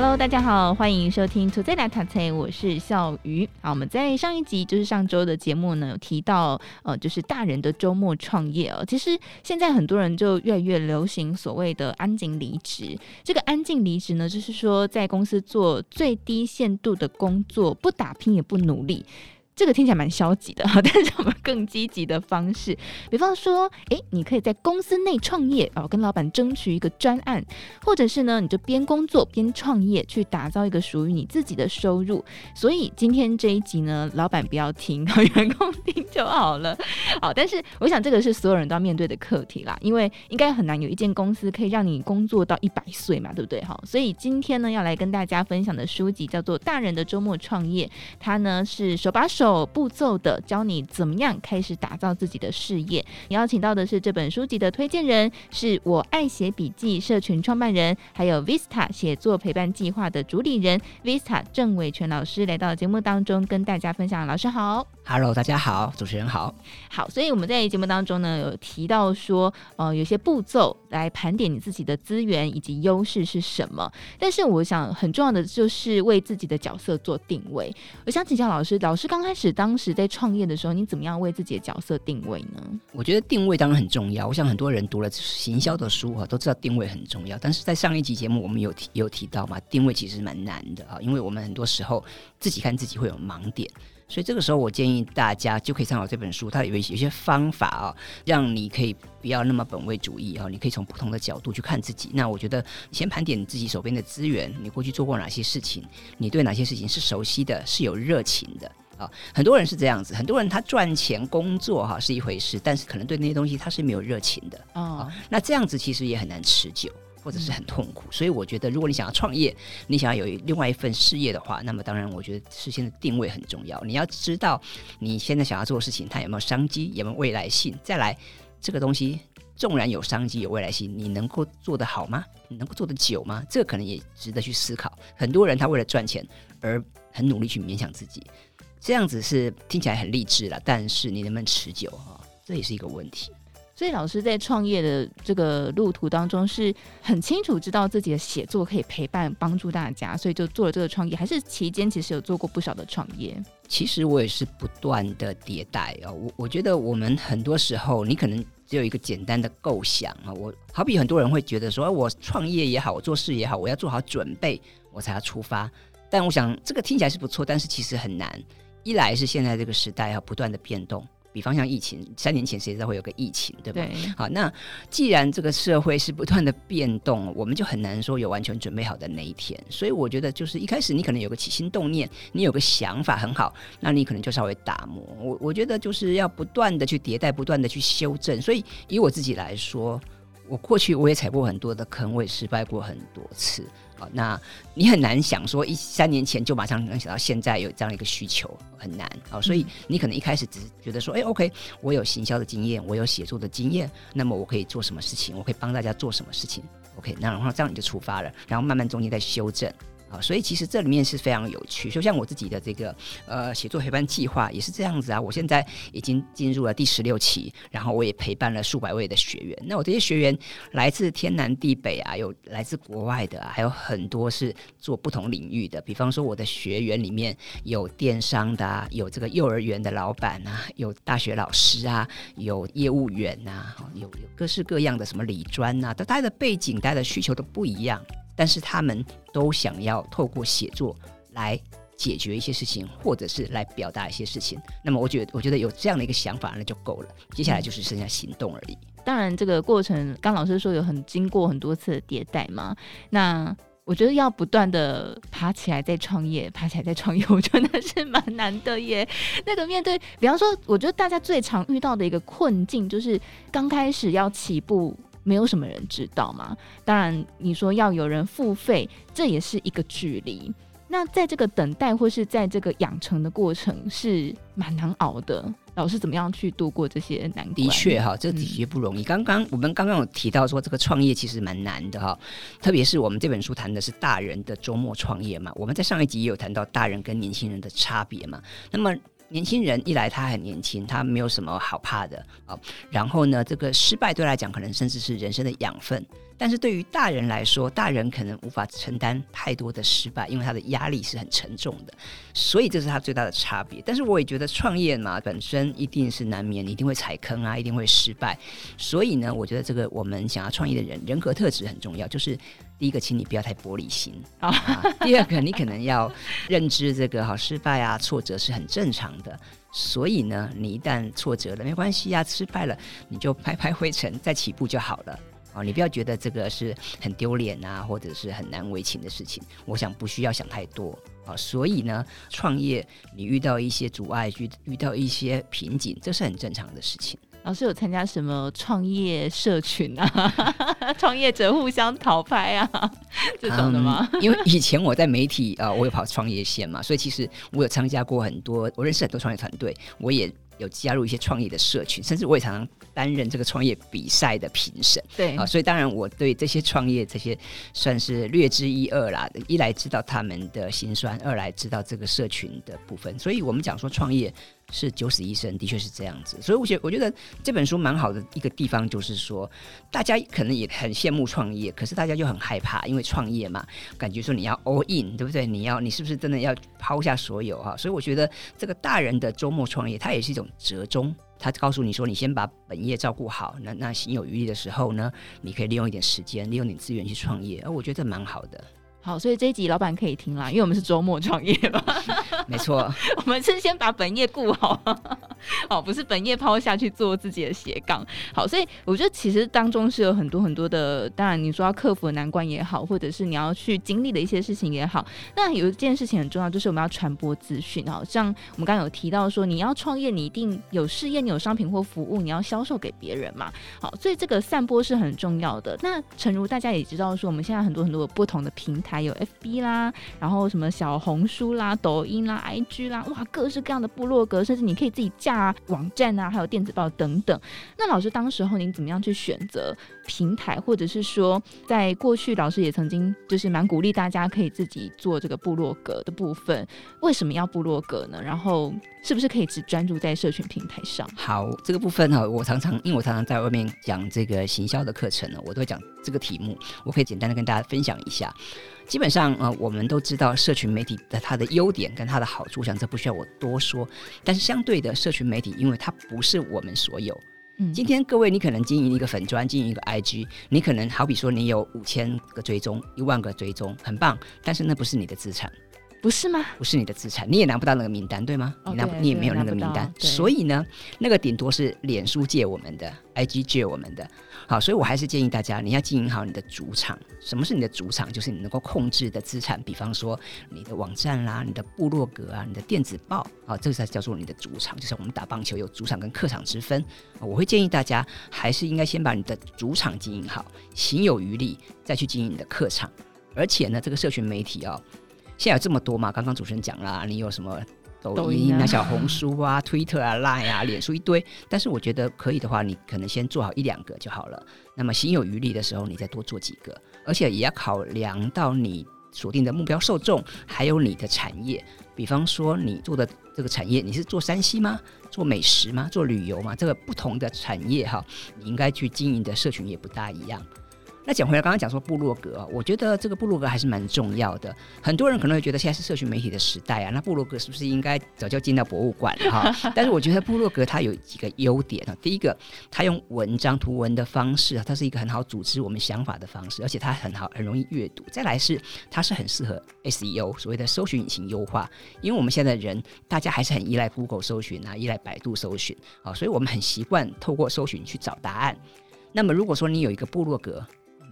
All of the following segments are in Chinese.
Hello，大家好，欢迎收听《Today 来塔》，我是笑鱼。好，我们在上一集就是上周的节目呢，有提到呃，就是大人的周末创业哦。其实现在很多人就越来越流行所谓的“安静离职”。这个“安静离职”呢，就是说在公司做最低限度的工作，不打拼也不努力。这个听起来蛮消极的哈，但是我们更积极的方式，比方说，诶，你可以在公司内创业哦，跟老板争取一个专案，或者是呢，你就边工作边创业，去打造一个属于你自己的收入。所以今天这一集呢，老板不要听，员工听就好了。好，但是我想这个是所有人都要面对的课题啦，因为应该很难有一间公司可以让你工作到一百岁嘛，对不对？好，所以今天呢，要来跟大家分享的书籍叫做《大人的周末创业》，它呢是手把手。有步骤的教你怎么样开始打造自己的事业。你邀请到的是这本书籍的推荐人，是我爱写笔记社群创办人，还有 Vista 写作陪伴计划的主理人 Vista 郑伟全老师来到节目当中跟大家分享。老师好，Hello，大家好，主持人好，好。所以我们在节目当中呢有提到说，呃，有些步骤来盘点你自己的资源以及优势是什么。但是我想很重要的就是为自己的角色做定位。我想请教老师，老师刚开始。当时在创业的时候，你怎么样为自己的角色定位呢？我觉得定位当然很重要。我想很多人读了行销的书啊，都知道定位很重要。但是在上一集节目，我们有提有提到嘛，定位其实蛮难的啊，因为我们很多时候自己看自己会有盲点，所以这个时候我建议大家就可以参考这本书，它有一些有些方法啊，让你可以不要那么本位主义啊，你可以从不同的角度去看自己。那我觉得先盘点你自己手边的资源，你过去做过哪些事情，你对哪些事情是熟悉的，是有热情的。啊，很多人是这样子，很多人他赚钱工作哈是一回事，但是可能对那些东西他是没有热情的哦。那这样子其实也很难持久，或者是很痛苦。所以我觉得，如果你想要创业，你想要有另外一份事业的话，那么当然我觉得事先的定位很重要。你要知道你现在想要做的事情，它有没有商机，有没有未来性。再来，这个东西纵然有商机、有未来性，你能够做得好吗？你能够做得久吗？这个可能也值得去思考。很多人他为了赚钱而很努力去勉强自己。这样子是听起来很励志了，但是你能不能持久啊？这也是一个问题。所以老师在创业的这个路途当中，是很清楚知道自己的写作可以陪伴帮助大家，所以就做了这个创业。还是期间其实有做过不少的创业。其实我也是不断的迭代啊。我我觉得我们很多时候，你可能只有一个简单的构想啊。我好比很多人会觉得说，我创业也好，我做事也好，我要做好准备，我才要出发。但我想这个听起来是不错，但是其实很难。一来是现在这个时代要不断的变动，比方像疫情，三年前谁知道会有个疫情，对吧？对。好，那既然这个社会是不断的变动，我们就很难说有完全准备好的那一天。所以我觉得，就是一开始你可能有个起心动念，你有个想法很好，那你可能就稍微打磨。我我觉得就是要不断的去迭代，不断的去修正。所以以我自己来说，我过去我也踩过很多的坑，我也失败过很多次。好，那你很难想说一三年前就马上能想到现在有这样一个需求，很难啊。所以你可能一开始只是觉得说，哎，OK，我有行销的经验，我有写作的经验，那么我可以做什么事情？我可以帮大家做什么事情？OK，那然后这样你就出发了，然后慢慢中间再修正。啊，所以其实这里面是非常有趣，就像我自己的这个呃写作陪伴计划也是这样子啊。我现在已经进入了第十六期，然后我也陪伴了数百位的学员。那我这些学员来自天南地北啊，有来自国外的，还有很多是做不同领域的。比方说，我的学员里面有电商的啊，有这个幼儿园的老板啊，有大学老师啊，有业务员啊，有有各式各样的什么理专啊，大家的背景、大家的需求都不一样。但是他们都想要透过写作来解决一些事情，或者是来表达一些事情。那么，我觉得，我觉得有这样的一个想法，那就够了。接下来就是剩下行动而已。当然，这个过程，刚老师说有很经过很多次的迭代嘛。那我觉得要不断的爬起来再创业，爬起来再创业，我觉得那是蛮难的耶。那个面对，比方说，我觉得大家最常遇到的一个困境，就是刚开始要起步。没有什么人知道嘛？当然，你说要有人付费，这也是一个距离。那在这个等待或是在这个养成的过程是蛮难熬的。老师怎么样去度过这些难关？的确哈，这的确不容易。刚刚、嗯、我们刚刚有提到说，这个创业其实蛮难的哈，特别是我们这本书谈的是大人的周末创业嘛。我们在上一集也有谈到大人跟年轻人的差别嘛。那么年轻人一来他很年轻，他没有什么好怕的啊。然后呢，这个失败对来讲可能甚至是人生的养分。但是对于大人来说，大人可能无法承担太多的失败，因为他的压力是很沉重的，所以这是他最大的差别。但是我也觉得创业嘛，本身一定是难免，你一定会踩坑啊，一定会失败。所以呢，我觉得这个我们想要创业的人，人格特质很重要。就是第一个，请你不要太玻璃心啊；第二个，你可能要认知这个好失败啊、挫折是很正常的。所以呢，你一旦挫折了，没关系呀、啊，失败了，你就拍拍灰尘，再起步就好了。你不要觉得这个是很丢脸啊，或者是很难为情的事情。我想不需要想太多啊。所以呢，创业你遇到一些阻碍，遇遇到一些瓶颈，这是很正常的事情。老师有参加什么创业社群啊？创业者互相讨拍啊，这种的吗？嗯，因为以前我在媒体啊，我有跑创业线嘛，所以其实我有参加过很多，我认识很多创业团队，我也有加入一些创业的社群，甚至我也常常。担任这个创业比赛的评审，对啊，所以当然我对这些创业这些算是略知一二啦。一来知道他们的辛酸，二来知道这个社群的部分。所以我们讲说创业是九死一生，的确是这样子。所以我觉得我觉得这本书蛮好的一个地方，就是说大家可能也很羡慕创业，可是大家就很害怕，因为创业嘛，感觉说你要 all in，对不对？你要你是不是真的要抛下所有哈？所以我觉得这个大人的周末创业，它也是一种折中。他告诉你说：“你先把本业照顾好，那那行有余力的时候呢，你可以利用一点时间，利用点资源去创业。而我觉得蛮好的。”好，所以这一集老板可以听啦，因为我们是周末创业嘛。没错，我们是先把本业顾好，好，不是本业抛下去做自己的斜杠。好，所以我觉得其实当中是有很多很多的，当然你说要克服的难关也好，或者是你要去经历的一些事情也好。那有一件事情很重要，就是我们要传播资讯。好像我们刚刚有提到说，你要创业，你一定有事业，你有商品或服务，你要销售给别人嘛。好，所以这个散播是很重要的。那诚如大家也知道说，我们现在很多很多不同的平台。有 FB 啦，然后什么小红书啦、抖音啦、IG 啦，哇，各式各样的部落格，甚至你可以自己架网站啊，还有电子报等等。那老师当时候您怎么样去选择平台，或者是说，在过去老师也曾经就是蛮鼓励大家可以自己做这个部落格的部分。为什么要部落格呢？然后是不是可以只专注在社群平台上？好，这个部分呢，我常常因为我常常在外面讲这个行销的课程呢，我都会讲这个题目，我可以简单的跟大家分享一下。基本上，呃，我们都知道社群媒体的它的优点跟它的好处，我想这不需要我多说。但是相对的，社群媒体因为它不是我们所有。今天各位，你可能经营一个粉砖，经营一个 IG，你可能好比说你有五千个追踪，一万个追踪，很棒，但是那不是你的资产。不是吗？不是你的资产，你也拿不到那个名单，对吗？哦、你拿你也没有那个名单，所以呢，那个顶多是脸书借我们的，IG 借我们的。好，所以我还是建议大家，你要经营好你的主场。什么是你的主场？就是你能够控制的资产，比方说你的网站啦、你的部落格啊、你的电子报啊，这个才叫做你的主场。就是我们打棒球有主场跟客场之分。我会建议大家，还是应该先把你的主场经营好，行有余力再去经营你的客场。而且呢，这个社群媒体啊。现在有这么多嘛？刚刚主持人讲了，你有什么抖音啊、小红书啊、Twitter 啊、Line 啊、脸书一堆。但是我觉得可以的话，你可能先做好一两个就好了。那么心有余力的时候，你再多做几个。而且也要考量到你锁定的目标受众，还有你的产业。比方说，你做的这个产业，你是做山西吗？做美食吗？做旅游吗？这个不同的产业哈，你应该去经营的社群也不大一样。那讲回来，刚刚讲说部落格，我觉得这个部落格还是蛮重要的。很多人可能会觉得现在是社群媒体的时代啊，那部落格是不是应该早就进到博物馆了哈？但是我觉得部落格它有几个优点啊。第一个，它用文章图文的方式啊，它是一个很好组织我们想法的方式，而且它很好，很容易阅读。再来是它是很适合 SEO，所谓的搜寻引擎优化，因为我们现在人大家还是很依赖 Google 搜寻啊，依赖百度搜寻啊，所以我们很习惯透过搜寻去找答案。那么如果说你有一个部落格，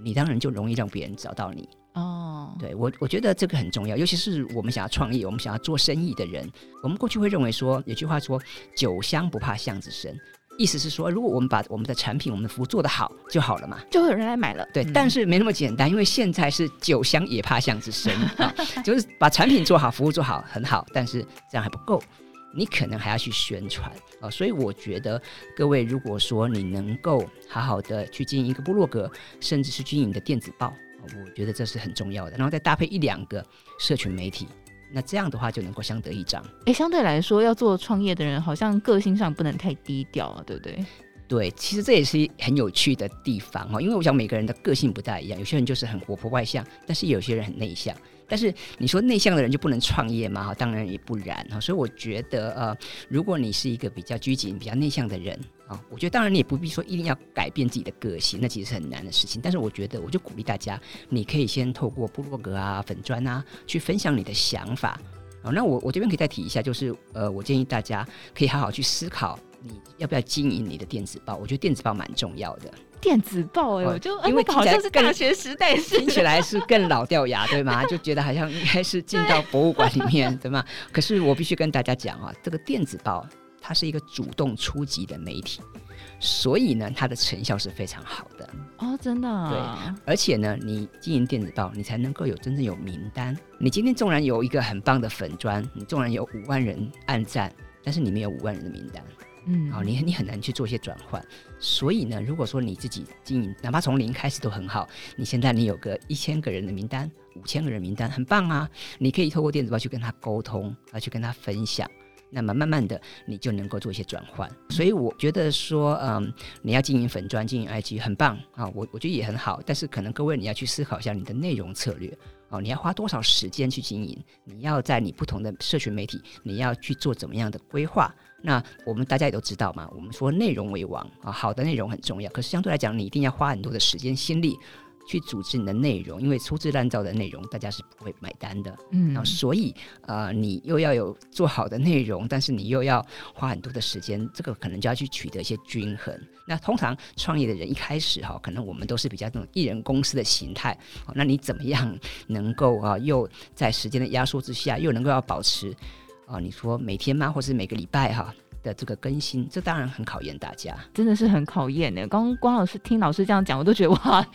你当然就容易让别人找到你哦。Oh. 对我，我觉得这个很重要，尤其是我们想要创业、我们想要做生意的人。我们过去会认为说，有句话说“酒香不怕巷子深”，意思是说，如果我们把我们的产品、我们的服务做得好就好了嘛，就会有人来买了。对，嗯、但是没那么简单，因为现在是酒香也怕巷子深啊，就是把产品做好、服务做好很好，但是这样还不够，你可能还要去宣传啊。所以我觉得各位，如果说你能够好好的去经营一个部落格，甚至是经营你的电子报，我觉得这是很重要的。然后再搭配一两个社群媒体。那这样的话就能够相得益彰。哎，相对来说，要做创业的人，好像个性上不能太低调啊，对不对？对，其实这也是很有趣的地方哈，因为我想每个人的个性不太一样，有些人就是很活泼外向，但是有些人很内向。但是你说内向的人就不能创业吗？哈，当然也不然哈。所以我觉得呃，如果你是一个比较拘谨、比较内向的人啊，我觉得当然你也不必说一定要改变自己的个性，那其实是很难的事情。但是我觉得，我就鼓励大家，你可以先透过部落格啊、粉砖啊，去分享你的想法。好，那我我这边可以再提一下，就是呃，我建议大家可以好好去思考，你要不要经营你的电子报？我觉得电子报蛮重要的。电子报哎、欸，我就因为好像是大学时代是，听起来是更老掉牙，对吗？就觉得好像应该是进到博物馆里面，对，吗？可是我必须跟大家讲啊，这个电子报它是一个主动出击的媒体。所以呢，它的成效是非常好的哦，真的、啊。对，而且呢，你经营电子报，你才能够有真正有名单。你今天纵然有一个很棒的粉砖，你纵然有五万人按赞，但是你没有五万人的名单，嗯，好，你你很难去做一些转换。所以呢，如果说你自己经营，哪怕从零开始都很好。你现在你有个一千个人的名单，五千个人名单，很棒啊！你可以透过电子报去跟他沟通，啊，去跟他分享。那么慢慢的，你就能够做一些转换。所以我觉得说，嗯，你要经营粉专、经营 IG 很棒啊，我我觉得也很好。但是可能各位你要去思考一下你的内容策略哦，你要花多少时间去经营？你要在你不同的社群媒体，你要去做怎么样的规划？那我们大家也都知道嘛，我们说内容为王啊，好的内容很重要。可是相对来讲，你一定要花很多的时间心力。去组织你的内容，因为粗制滥造的内容大家是不会买单的。嗯，然后所以呃，你又要有做好的内容，但是你又要花很多的时间，这个可能就要去取得一些均衡。那通常创业的人一开始哈，可能我们都是比较那种一人公司的形态。那你怎么样能够啊，又在时间的压缩之下，又能够要保持啊？你说每天吗？或是每个礼拜哈？的这个更新，这当然很考验大家，真的是很考验的。刚刚光老师听老师这样讲，我都觉得哇，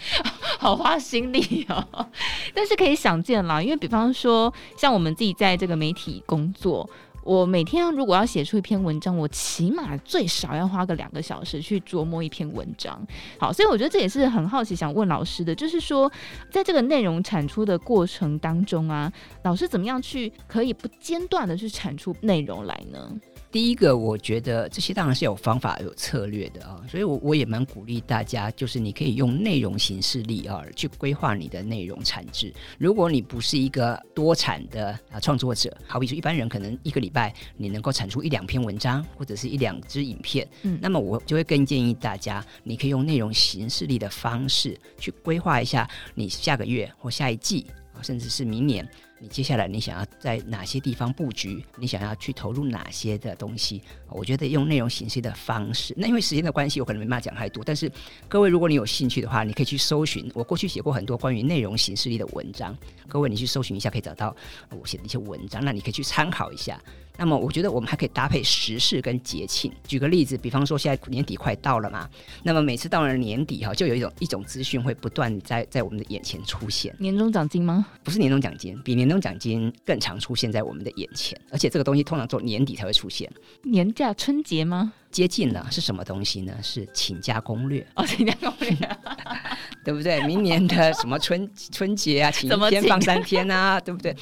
好花心力哦。但是可以想见啦，因为比方说，像我们自己在这个媒体工作，我每天如果要写出一篇文章，我起码最少要花个两个小时去琢磨一篇文章。好，所以我觉得这也是很好奇想问老师的，就是说，在这个内容产出的过程当中啊，老师怎么样去可以不间断的去产出内容来呢？第一个，我觉得这些当然是有方法、有策略的啊，所以我我也蛮鼓励大家，就是你可以用内容形式力啊去规划你的内容产值。如果你不是一个多产的啊创作者，好比说一般人可能一个礼拜你能够产出一两篇文章或者是一两支影片，嗯，那么我就会更建议大家，你可以用内容形式力的方式去规划一下你下个月或下一季啊，甚至是明年。你接下来你想要在哪些地方布局？你想要去投入哪些的东西？我觉得用内容形式的方式，那因为时间的关系，我可能没办法讲太多。但是各位，如果你有兴趣的话，你可以去搜寻。我过去写过很多关于内容形式力的文章，各位你去搜寻一下，可以找到我写的一些文章，那你可以去参考一下。那么我觉得我们还可以搭配时事跟节庆。举个例子，比方说现在年底快到了嘛，那么每次到了年底哈，就有一种一种资讯会不断在在我们的眼前出现。年终奖金吗？不是年终奖金，比年终奖金更常出现在我们的眼前，而且这个东西通常做年底才会出现。年假春节吗？接近了，是什么东西呢？是请假攻略 哦，请假攻略，对不对？明年的什么春春节啊，请一天放三天啊，对不对？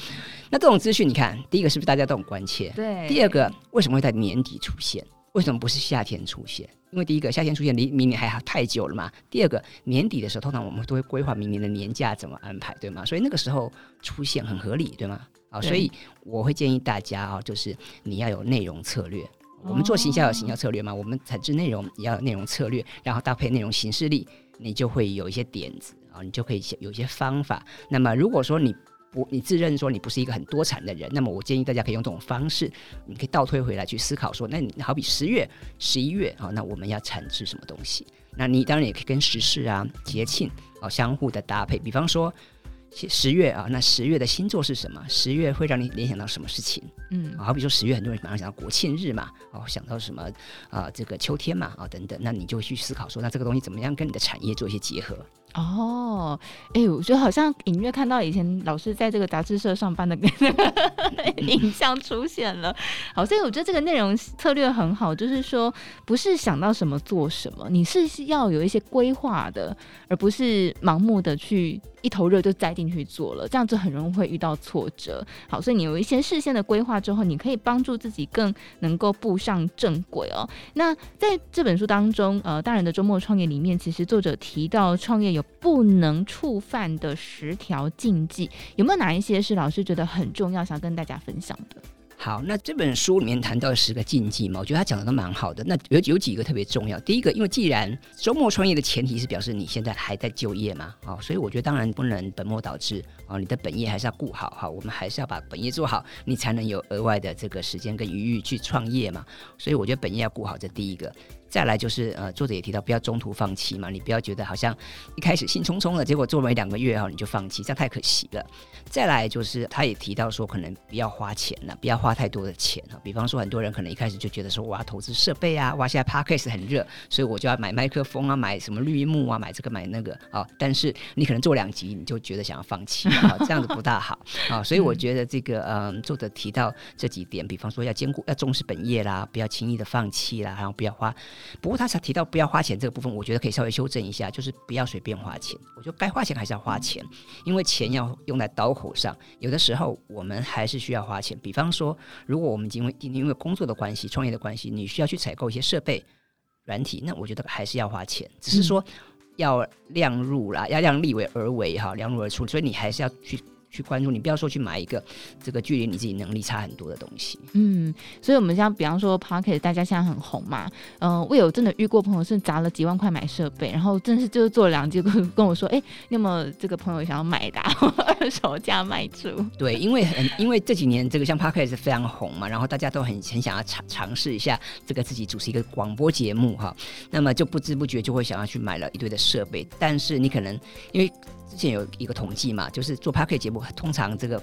那这种资讯，你看，第一个是不是大家都很关切？对。第二个，为什么会在年底出现？为什么不是夏天出现？因为第一个，夏天出现离明年还太久了嘛。第二个，年底的时候，通常我们都会规划明年的年假怎么安排，对吗？所以那个时候出现很合理，对吗？啊，所以我会建议大家啊，就是你要有内容策略。我们做行销有行销策略嘛？我们产制内容也要有内容策略，然后搭配内容形式力，你就会有一些点子啊，你就可以有一些方法。那么如果说你不，你自认说你不是一个很多产的人，那么我建议大家可以用这种方式，你可以倒推回来去思考说，那你好比十月、十一月啊，那我们要产制什么东西？那你当然也可以跟时事啊、节庆啊相互的搭配。比方说，十月啊，那十月的星座是什么？十月会让你联想到什么事情？嗯，好比说十月很多人马上想到国庆日嘛，哦，想到什么啊、呃？这个秋天嘛，啊、哦、等等，那你就去思考说，那这个东西怎么样跟你的产业做一些结合？哦，哎，我觉得好像隐约看到以前老师在这个杂志社上班的 影像出现了。好，所以我觉得这个内容策略很好，就是说不是想到什么做什么，你是要有一些规划的，而不是盲目的去一头热就栽进去做了，这样子很容易会遇到挫折。好，所以你有一些事先的规划之后，你可以帮助自己更能够步上正轨哦。那在这本书当中，呃，大人的周末创业里面，其实作者提到创业有不能触犯的十条禁忌，有没有哪一些是老师觉得很重要，想跟大家分享的？好，那这本书里面谈到十个禁忌嘛，我觉得他讲的都蛮好的。那有有几个特别重要。第一个，因为既然周末创业的前提是表示你现在还在就业嘛，啊，所以我觉得当然不能本末倒置啊，你的本业还是要顾好哈，我们还是要把本业做好，你才能有额外的这个时间跟余裕去创业嘛。所以我觉得本业要顾好，这第一个。再来就是呃，作者也提到不要中途放弃嘛，你不要觉得好像一开始兴冲冲的，结果做没两个月哈你就放弃，这样太可惜了。再来就是他也提到说，可能不要花钱了，不要花太多的钱哈。比方说，很多人可能一开始就觉得说，我要投资设备啊，哇，现在 Podcast 很热，所以我就要买麦克风啊，买什么绿幕啊，买这个买那个啊。但是你可能做两集你就觉得想要放弃啊，这样子不大好啊。所以我觉得这个嗯，作者提到这几点，比方说要兼顾，要重视本业啦，不要轻易的放弃啦，然后不要花。不过他才提到不要花钱这个部分，我觉得可以稍微修正一下，就是不要随便花钱。我觉得该花钱还是要花钱，因为钱要用在刀口上。有的时候我们还是需要花钱。比方说，如果我们因为因为工作的关系、创业的关系，你需要去采购一些设备、软体，那我觉得还是要花钱。只是说要量入啦，要量力为而为哈，量入而出。所以你还是要去。去关注你，不要说去买一个这个距离你自己能力差很多的东西。嗯，所以我们像比方说 Podcast 大家现在很红嘛，嗯、呃，我有真的遇过朋友是砸了几万块买设备，然后真是就是做了两集跟跟我说，哎、欸，你有没有这个朋友想要买的、啊，二手价卖出？对，因为很因为这几年这个像 Podcast 是非常红嘛，然后大家都很很想要尝尝试一下这个自己主持一个广播节目哈，那么就不知不觉就会想要去买了一堆的设备，但是你可能因为。之前有一个统计嘛，就是做 Podcast 节目，通常这个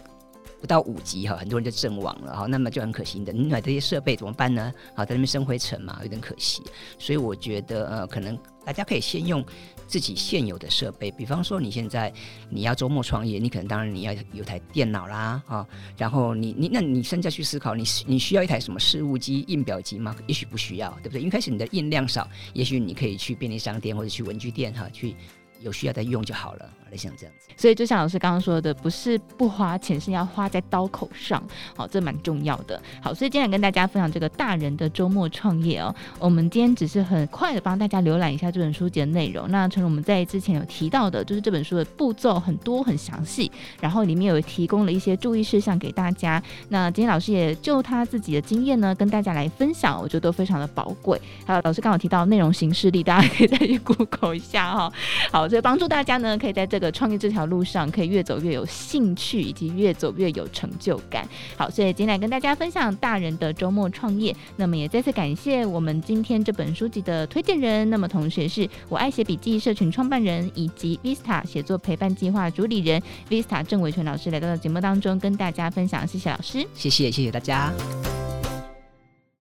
不到五集哈，很多人就阵亡了哈，那么就很可惜的。你买这些设备怎么办呢？啊，在那边生灰尘嘛，有点可惜。所以我觉得呃，可能大家可以先用自己现有的设备，比方说你现在你要周末创业，你可能当然你要有台电脑啦啊，然后你你那你现在去思考，你你需要一台什么事务机、印表机吗？也许不需要，对不对？因为开始你的印量少，也许你可以去便利商店或者去文具店哈去。有需要再用就好了，类像这样子。所以就像老师刚刚说的，不是不花钱，是要花在刀口上。好，这蛮重要的。好，所以今天跟大家分享这个大人的周末创业哦。我们今天只是很快的帮大家浏览一下这本书籍的内容。那诚如我们在之前有提到的，就是这本书的步骤很多很详细，然后里面有提供了一些注意事项给大家。那今天老师也就他自己的经验呢，跟大家来分享，我觉得都非常的宝贵。还有老师刚好提到内容形式力，大家可以再去 Google 一下哈。好。所以帮助大家呢，可以在这个创业这条路上，可以越走越有兴趣，以及越走越有成就感。好，所以今天来跟大家分享大人的周末创业。那么也再次感谢我们今天这本书籍的推荐人，那么同时也是我爱写笔记社群创办人，以及 Vista 写作陪伴计划主理人 Vista 郑伟纯老师来到了节目当中，跟大家分享。谢谢老师，谢谢谢谢大家。